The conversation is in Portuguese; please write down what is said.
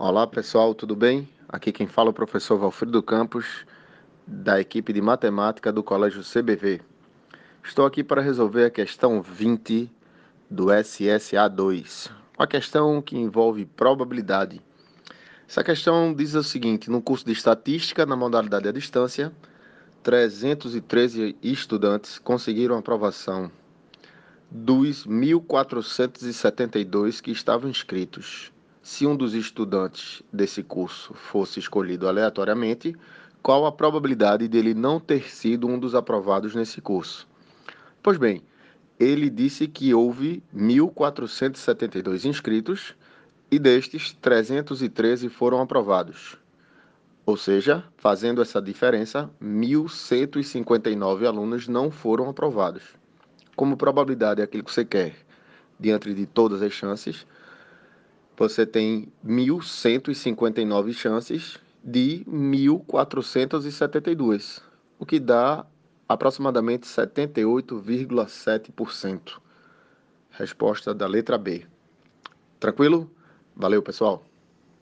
Olá pessoal, tudo bem? Aqui quem fala é o professor Valfrido Campos, da equipe de matemática do Colégio CBV. Estou aqui para resolver a questão 20 do SSA2, uma questão que envolve probabilidade. Essa questão diz o seguinte: no curso de estatística, na modalidade à distância, 313 estudantes conseguiram aprovação dos 1.472 que estavam inscritos. Se um dos estudantes desse curso fosse escolhido aleatoriamente, qual a probabilidade dele não ter sido um dos aprovados nesse curso? Pois bem, ele disse que houve 1.472 inscritos e destes 313 foram aprovados. Ou seja, fazendo essa diferença, 1.159 alunos não foram aprovados. Como probabilidade é aquilo que você quer, diante de todas as chances, você tem 1.159 chances de 1.472, o que dá aproximadamente 78,7%. Resposta da letra B. Tranquilo? Valeu, pessoal!